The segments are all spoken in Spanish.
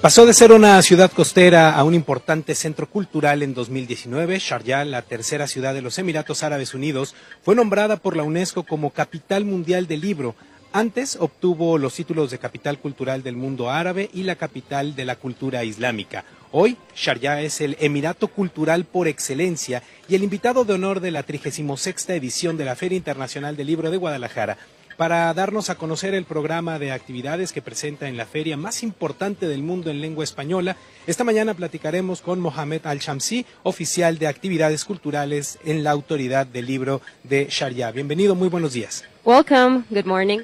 Pasó de ser una ciudad costera a un importante centro cultural en 2019. Sharjah, la tercera ciudad de los Emiratos Árabes Unidos, fue nombrada por la UNESCO como Capital Mundial del Libro. Antes obtuvo los títulos de Capital Cultural del Mundo Árabe y la Capital de la Cultura Islámica. Hoy, Sharjah es el Emirato Cultural por excelencia y el invitado de honor de la 36 edición de la Feria Internacional del Libro de Guadalajara para darnos a conocer el programa de actividades que presenta en la feria más importante del mundo en lengua española. Esta mañana platicaremos con Mohamed Al-Shamsi, oficial de actividades culturales en la Autoridad del Libro de Sharia. Bienvenido, muy buenos días. Welcome, good morning.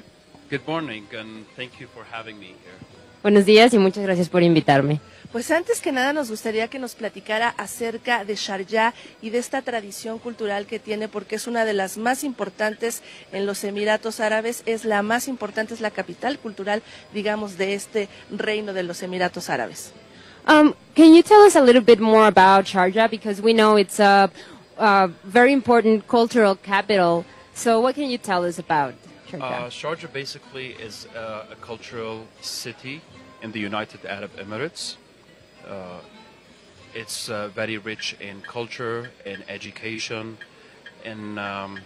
Good morning and thank you for having me here. Buenos días y muchas gracias por invitarme. Pues antes que nada nos gustaría que nos platicara acerca de Sharjah y de esta tradición cultural que tiene porque es una de las más importantes en los Emiratos Árabes, es la más importante, es la capital cultural, digamos, de este reino de los Emiratos Árabes. Um, can you tell us a little bit more about Sharjah because we know it's a, a very important cultural capital. So what can you tell us about Sharjah? Uh, Sharjah basically is uh, a cultural city in the United Arab Emirates. Uh, it's uh, very rich in culture, in education, and um,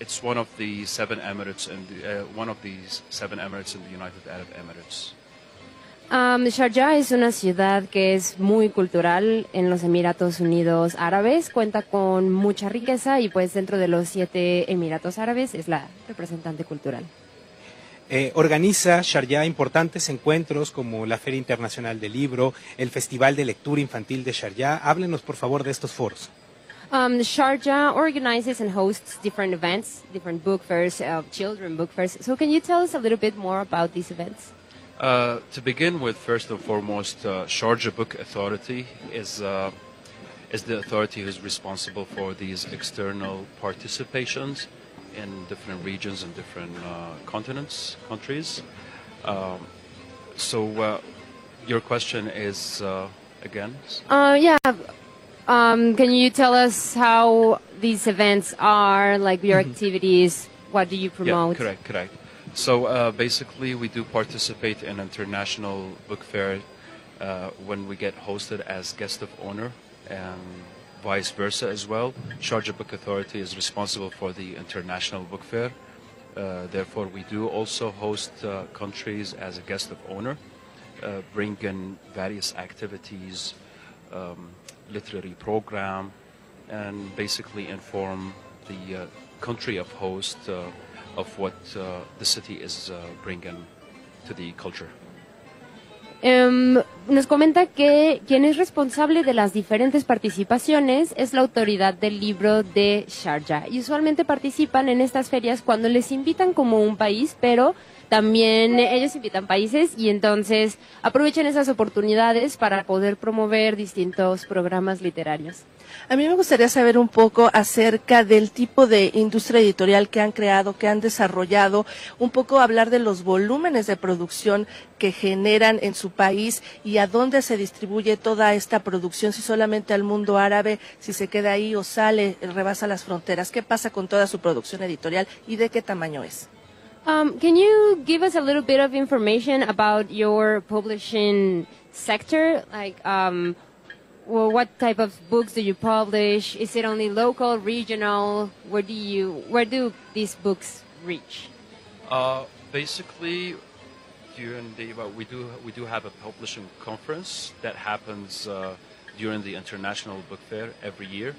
it's one of the seven emirates the, uh, one of these seven emirates in the United Arab Emirates. Um, Sharjah es una ciudad que es muy cultural en los Emiratos Unidos Árabes, cuenta con mucha riqueza y pues dentro de los siete Emiratos Árabes es la representante cultural. Eh, organiza Sharjah importantes encuentros como la Feria Internacional del Libro, el Festival de Lectura Infantil de Sharjah. Háblenos, por favor, de estos foros. Um, Sharjah organizes and hosts different events, different book fairs, uh, children book fairs. So can you tell us a little bit more about these events? Uh, to begin with, first and foremost, uh, Sharjah Book Authority is uh, is the authority who's responsible for these external participations in different regions and different uh, continents, countries. Um, so, uh, your question is uh, again? Uh, yeah. Um, can you tell us how these events are, like your activities? What do you promote? Yeah, correct, correct. So uh, basically, we do participate in international book fair uh, when we get hosted as guest of honor, and vice versa as well. Sharjah Book Authority is responsible for the international book fair. Uh, therefore, we do also host uh, countries as a guest of honor, uh, bring in various activities, um, literary program, and basically inform the uh, country of host uh, of what uh, the city is bringing to the culture. Em, nos comenta que quien es responsable de las diferentes participaciones es la autoridad del libro de Sharjah. Y usualmente participan en estas ferias cuando les invitan como un país, pero también ellos invitan países y entonces aprovechan esas oportunidades para poder promover distintos programas literarios. A mí me gustaría saber un poco acerca del tipo de industria editorial que han creado, que han desarrollado, un poco hablar de los volúmenes de producción que generan en su país y a dónde se distribuye toda esta producción, si solamente al mundo árabe, si se queda ahí o sale, rebasa las fronteras. ¿Qué pasa con toda su producción editorial y de qué tamaño es? Um, can you give us a little bit of information about your publishing sector? Like, um, well, what type of books do you publish? Is it only local, regional? Where do you, where do these books reach? Uh, basically, during the well, we do we do have a publishing conference that happens uh, during the International Book Fair every year.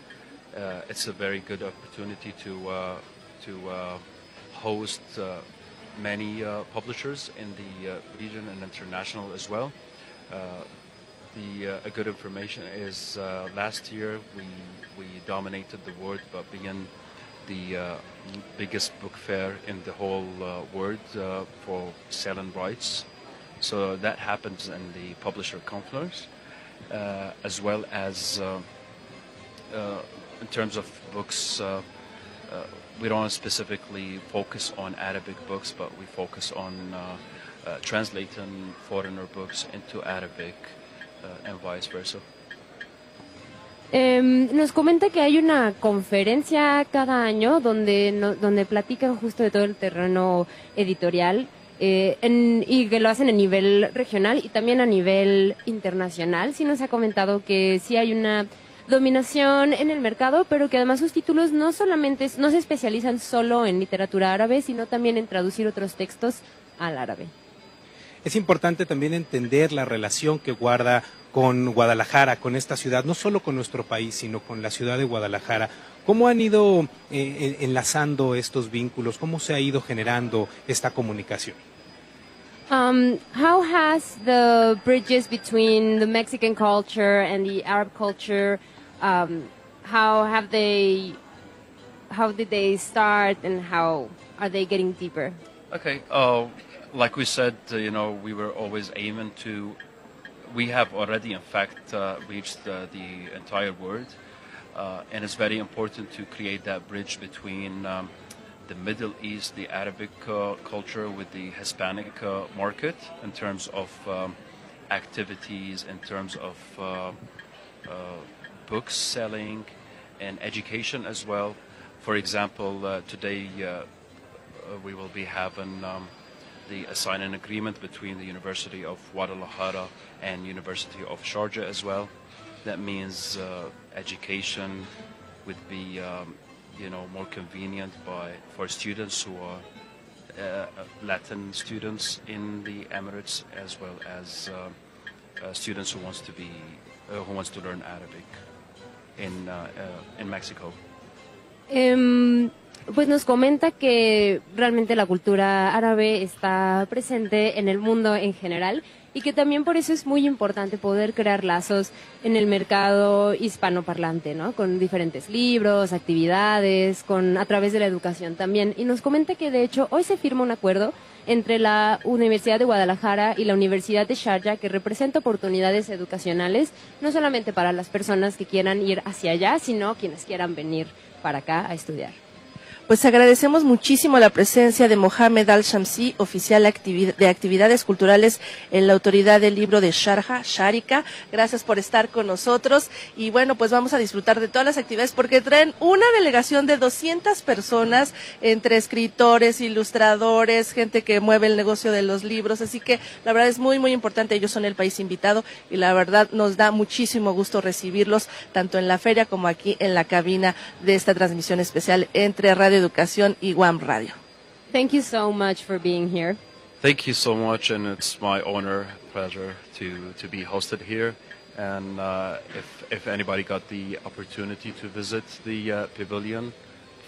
Uh, it's a very good opportunity to uh, to uh, host uh, many uh, publishers in the region and international as well. The a good information is last year we we dominated the world but being the uh, biggest book fair in the whole uh, world uh, for selling rights. So that happens in the publisher conference, uh, as well as uh, in terms of books. We don't specifically focus on Arabic books, but we focus on translating foreigner books into Arabic and vice versa. Em, nos comenta que hay una conferencia cada año donde, no- donde platican justo de todo el terreno editorial eh, en- y que lo hacen a nivel regional y también a nivel internacional. Sí nos ha comentado que sí hay una dominación en el mercado, pero que además sus títulos no solamente no se especializan solo en literatura árabe, sino también en traducir otros textos al árabe. Es importante también entender la relación que guarda con Guadalajara, con esta ciudad, no solo con nuestro país, sino con la ciudad de Guadalajara. ¿Cómo han ido eh, enlazando estos vínculos? ¿Cómo se ha ido generando esta comunicación? Um, how has the bridges between the Mexican culture and the Arab culture, um, how have they, how did they start and how are they getting deeper? Okay. Uh, like we said, uh, you know, we were always aiming to. We have already, in fact, uh, reached uh, the entire world, uh, and it's very important to create that bridge between um, the Middle East, the Arabic uh, culture, with the Hispanic uh, market in terms of um, activities, in terms of uh, books selling, and education as well. For example, today we will be having um, the a signing agreement between the University of Guadalajara and University of Sharjah as well. That means uh, education would be, um, you know, more convenient by for students who are uh, Latin students in the Emirates as well as uh, uh, students who wants to be uh, who wants to learn Arabic in uh, uh, in Mexico. Em, pues nos comenta que realmente la cultura árabe está presente en el mundo en general y que también por eso es muy importante poder crear lazos en el mercado hispanoparlante, ¿no? Con diferentes libros, actividades, con a través de la educación también. Y nos comenta que de hecho hoy se firma un acuerdo entre la Universidad de Guadalajara y la Universidad de Sharjah que representa oportunidades educacionales no solamente para las personas que quieran ir hacia allá, sino quienes quieran venir para acá a estudiar. Pues agradecemos muchísimo la presencia de Mohamed Al-Shamsi, oficial de actividades culturales en la autoridad del libro de Sharjah, Sharika. Gracias por estar con nosotros. Y bueno, pues vamos a disfrutar de todas las actividades porque traen una delegación de 200 personas entre escritores, ilustradores, gente que mueve el negocio de los libros. Así que la verdad es muy, muy importante. Ellos son el país invitado y la verdad nos da muchísimo gusto recibirlos tanto en la feria como aquí en la cabina de esta transmisión especial entre Radio Educación y Guam Radio. Thank you so much for being here. Thank you so much, and it's my honor, pleasure to, to be hosted here. And uh, if, if anybody got the opportunity to visit the uh, pavilion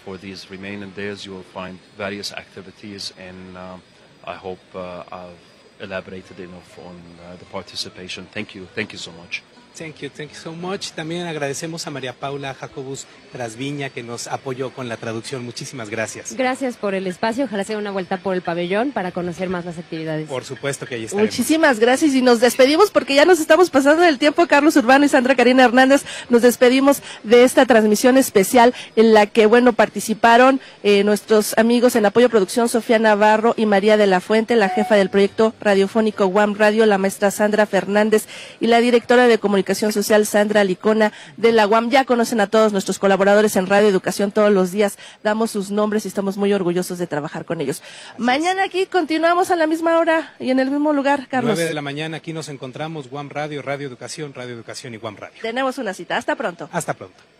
for these remaining days, you will find various activities, and um, I hope uh, I've elaborated enough on uh, the participation. Thank you. Thank you so much. Thank you, thank you so much. También agradecemos a María Paula Jacobus Trasviña que nos apoyó con la traducción. Muchísimas gracias. Gracias por el espacio. Ojalá sea una vuelta por el pabellón para conocer más las actividades. Por supuesto que ahí estaremos. Muchísimas gracias y nos despedimos porque ya nos estamos pasando del tiempo. Carlos Urbano y Sandra Karina Hernández nos despedimos de esta transmisión especial en la que, bueno, participaron eh, nuestros amigos en apoyo producción Sofía Navarro y María de la Fuente, la jefa del proyecto radiofónico Guam Radio, la maestra Sandra Fernández y la directora de comunicación social Sandra Licona de la Guam. Ya conocen a todos nuestros colaboradores en Radio Educación todos los días. Damos sus nombres y estamos muy orgullosos de trabajar con ellos. Mañana aquí continuamos a la misma hora y en el mismo lugar, Carlos. 9 de la mañana aquí nos encontramos, Guam Radio, Radio Educación, Radio Educación y Guam Radio. Tenemos una cita. Hasta pronto. Hasta pronto.